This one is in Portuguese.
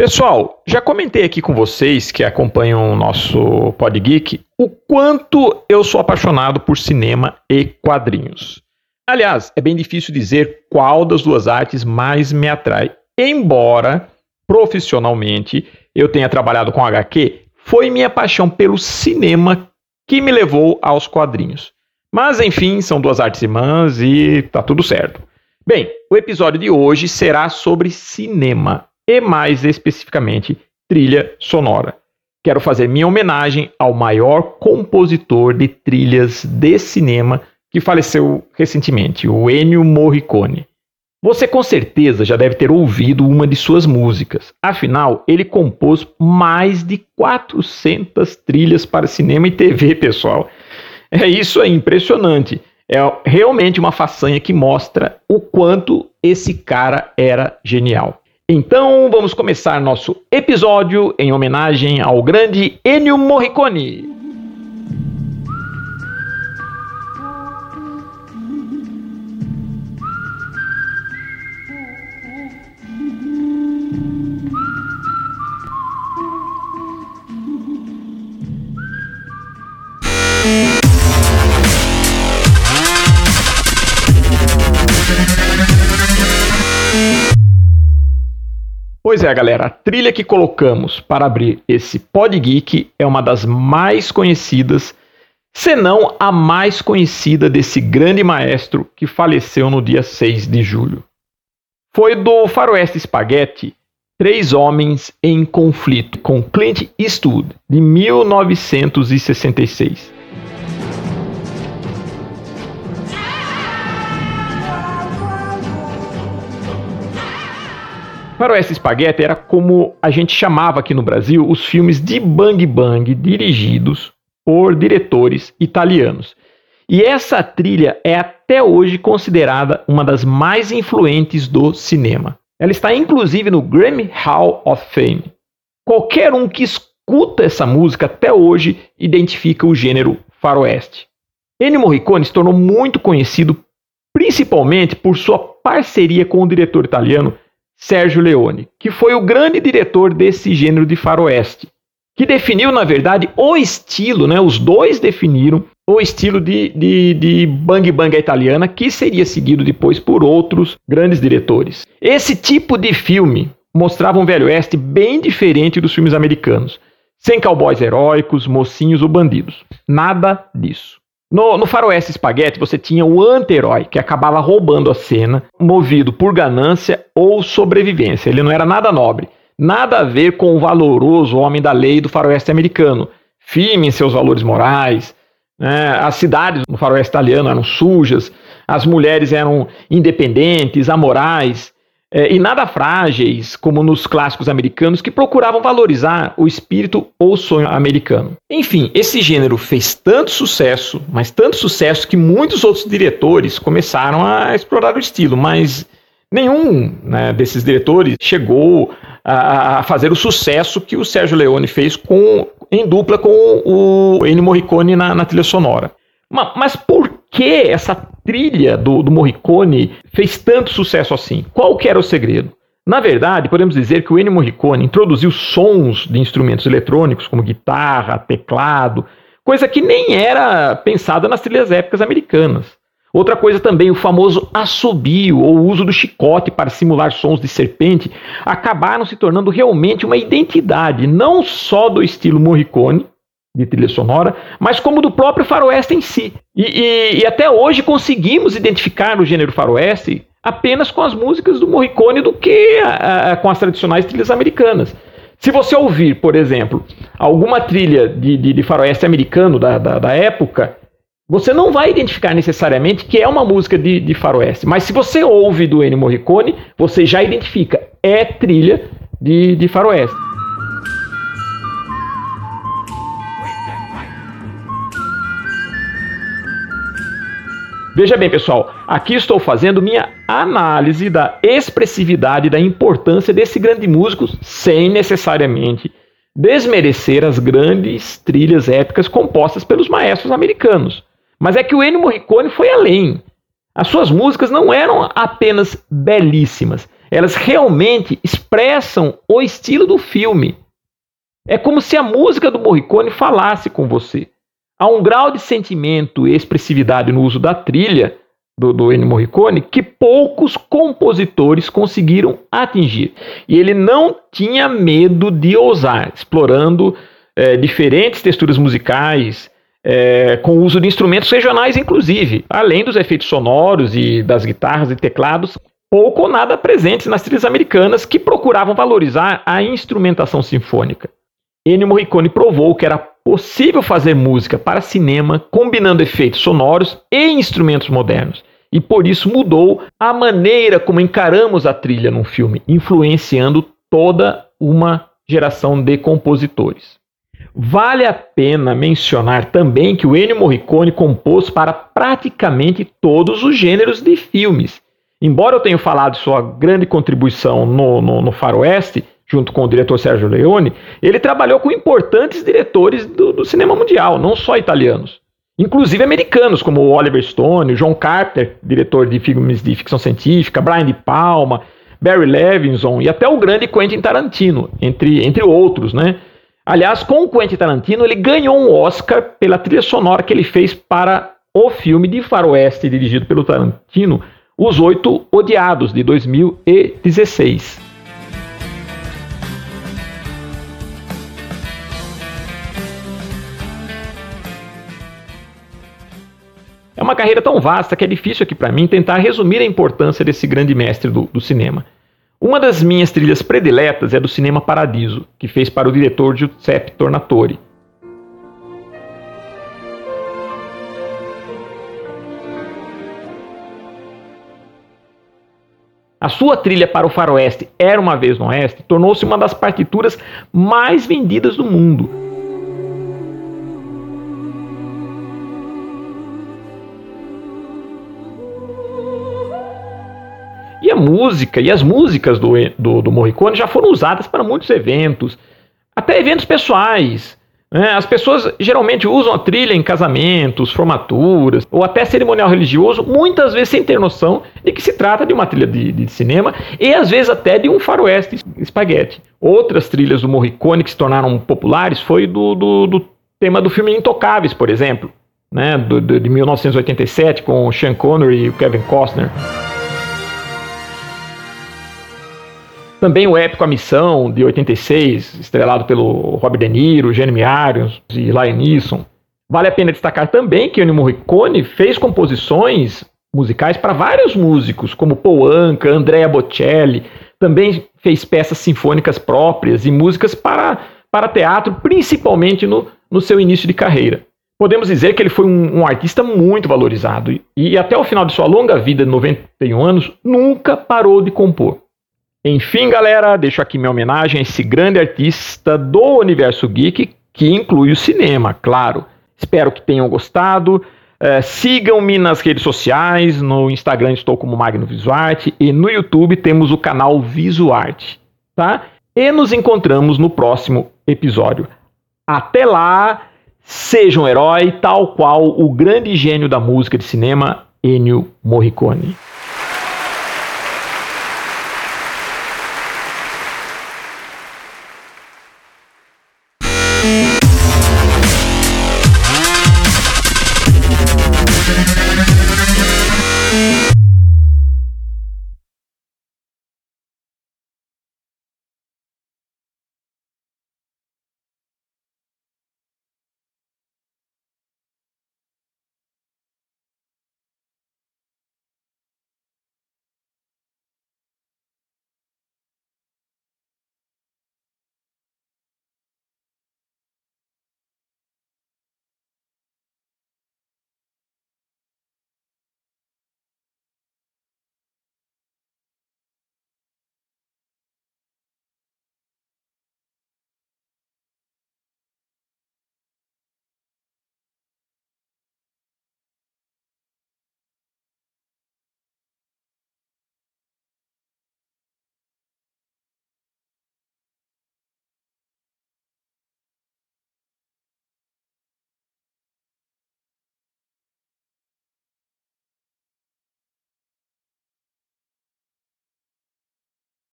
Pessoal, já comentei aqui com vocês que acompanham o nosso Podgeek o quanto eu sou apaixonado por cinema e quadrinhos. Aliás, é bem difícil dizer qual das duas artes mais me atrai, embora profissionalmente eu tenha trabalhado com HQ, foi minha paixão pelo cinema que me levou aos quadrinhos. Mas enfim, são duas artes irmãs e tá tudo certo. Bem, o episódio de hoje será sobre cinema e, mais especificamente, trilha sonora. Quero fazer minha homenagem ao maior compositor de trilhas de cinema que faleceu recentemente, o Ennio Morricone. Você com certeza já deve ter ouvido uma de suas músicas. Afinal, ele compôs mais de 400 trilhas para cinema e TV, pessoal. É isso aí, impressionante. É realmente uma façanha que mostra o quanto esse cara era genial. Então vamos começar nosso episódio em homenagem ao grande Ennio Morricone. Pois é, galera, a trilha que colocamos para abrir esse Pod Geek é uma das mais conhecidas, se não a mais conhecida desse grande maestro que faleceu no dia 6 de julho. Foi do Faroeste Spaghetti, Três Homens em Conflito, com Clint Eastwood, de 1966. Faroeste Spaghetti era como a gente chamava aqui no Brasil os filmes de Bang Bang dirigidos por diretores italianos. E essa trilha é até hoje considerada uma das mais influentes do cinema. Ela está inclusive no Grammy Hall of Fame. Qualquer um que escuta essa música até hoje identifica o gênero faroeste. Ennio Morricone se tornou muito conhecido principalmente por sua parceria com o diretor italiano Sérgio Leone, que foi o grande diretor desse gênero de faroeste, que definiu, na verdade, o estilo, né? Os dois definiram o estilo de, de, de bang bang italiana, que seria seguido depois por outros grandes diretores. Esse tipo de filme mostrava um velho oeste bem diferente dos filmes americanos, sem cowboys heróicos, mocinhos ou bandidos. Nada disso. No, no Faroeste Spaghetti, você tinha o anti-herói que acabava roubando a cena, movido por ganância ou sobrevivência. Ele não era nada nobre. Nada a ver com o valoroso homem da lei do faroeste americano. Firme em seus valores morais. Né? As cidades no faroeste italiano eram sujas, as mulheres eram independentes, amorais é, e nada frágeis, como nos clássicos americanos, que procuravam valorizar o espírito ou sonho americano. Enfim, esse gênero fez tanto sucesso, mas tanto sucesso que muitos outros diretores começaram a explorar o estilo, mas nenhum né, desses diretores chegou a, a, fazer o sucesso que o Sérgio Leone fez com, em dupla com o Ennio Morricone na, na trilha sonora. Mas, mas por que essa trilha do, do Morricone fez tanto sucesso assim? Qual que era o segredo? Na verdade, podemos dizer que o Ennio Morricone introduziu sons de instrumentos eletrônicos, como guitarra, teclado, coisa que nem era pensada nas trilhas épicas americanas. Outra coisa também, o famoso assobio ou uso do chicote para simular sons de serpente acabaram se tornando realmente uma identidade, não só do estilo Morricone, de trilha sonora, mas como do próprio faroeste em si. E, e, e, até hoje conseguimos identificar o gênero faroeste apenas com as músicas do Morricone do que a, a, com as tradicionais trilhas americanas. Se você ouvir, por exemplo, alguma trilha de, de, de faroeste americano da, da, da, época, você não vai identificar necessariamente que é uma música de, de faroeste. Mas se você ouve do Ennio Morricone, você já identifica, é trilha de, de faroeste. Veja bem, pessoal, aqui estou fazendo minha análise da expressividade da importância desse grande músico, sem necessariamente desmerecer as grandes trilhas épicas compostas pelos maestros americanos. Mas é que o Ennio Morricone foi além. As suas músicas não eram apenas belíssimas, Elas realmente expressam o estilo do filme. É como se a música do Morricone falasse com você. Há um grau de sentimento e expressividade no uso da trilha do, do Ennio Morricone que poucos compositores conseguiram atingir. E ele não tinha medo de ousar, explorando é, diferentes texturas musicais, é, com o uso de instrumentos regionais, inclusive, além dos efeitos sonoros e das guitarras e teclados, pouco ou nada presentes nas trilhas americanas que procuravam valorizar a instrumentação sinfônica. Ennio Morricone provou que era possível fazer música para cinema combinando efeitos sonoros e instrumentos modernos e por isso mudou a maneira como encaramos a trilha num filme, influenciando toda uma geração de compositores. Vale a pena mencionar também que o Ennio Morricone compôs para praticamente todos os gêneros de filmes. Embora eu tenha falado de sua grande contribuição no, no, no Faroeste, junto com o diretor Sérgio Leone, ele trabalhou com importantes diretores do, do cinema mundial, não só italianos inclusive americanos, como Oliver Stone, John Carter, diretor de filmes de ficção científica, Brian De Palma, Barry Levinson e até o grande Quentin Tarantino, entre, entre outros, né? Aliás, com o Quentin Tarantino, ele ganhou um Oscar pela trilha sonora que ele fez para o filme de faroeste dirigido pelo Tarantino, Os Oito Odiados, de 2016. Uma carreira tão vasta que é difícil aqui para mim tentar resumir a importância desse grande mestre do, do, cinema. Uma das minhas trilhas prediletas é do Cinema Paradiso, que fez para o diretor Giuseppe Tornatore. A sua trilha para o faroeste Era Uma Vez no Oeste tornou-se uma das partituras mais vendidas do mundo E a música e as músicas do, do, do Morricone já foram usadas para muitos eventos, até eventos pessoais. Né? As pessoas geralmente usam a trilha em casamentos, formaturas ou até cerimonial religioso, muitas vezes sem ter noção de que se trata de uma trilha de, de cinema e às vezes até de um faroeste espaguete. Outras trilhas do Morricone que se tornaram populares foi do, do, do tema do filme Intocáveis, por exemplo, né? do, do, de 1987 com Sean Connery e Kevin Costner. Também o épico A Missão, de 86, estrelado pelo Robert De Niro, Jeremy Irons e Liam Neeson. Vale a pena destacar também que Ennio Morricone fez composições musicais para vários músicos, como Paul Anka, Andrea Bocelli. Também fez peças sinfônicas próprias e músicas para, para teatro, principalmente no, no seu início de carreira. Podemos dizer que ele foi um, um artista muito valorizado e, e até o final de sua longa vida, de 91 anos, nunca parou de compor. Enfim, galera, deixo aqui minha homenagem a esse grande artista do universo geek, que inclui o cinema, claro. Espero que tenham gostado. É, Sigam-me nas redes sociais, no Instagram estou como Magno Visuarte e no YouTube temos o canal Visuarte, tá? E nos encontramos no próximo episódio. Até lá, seja um herói tal qual o grande gênio da música de cinema, Ennio Morricone.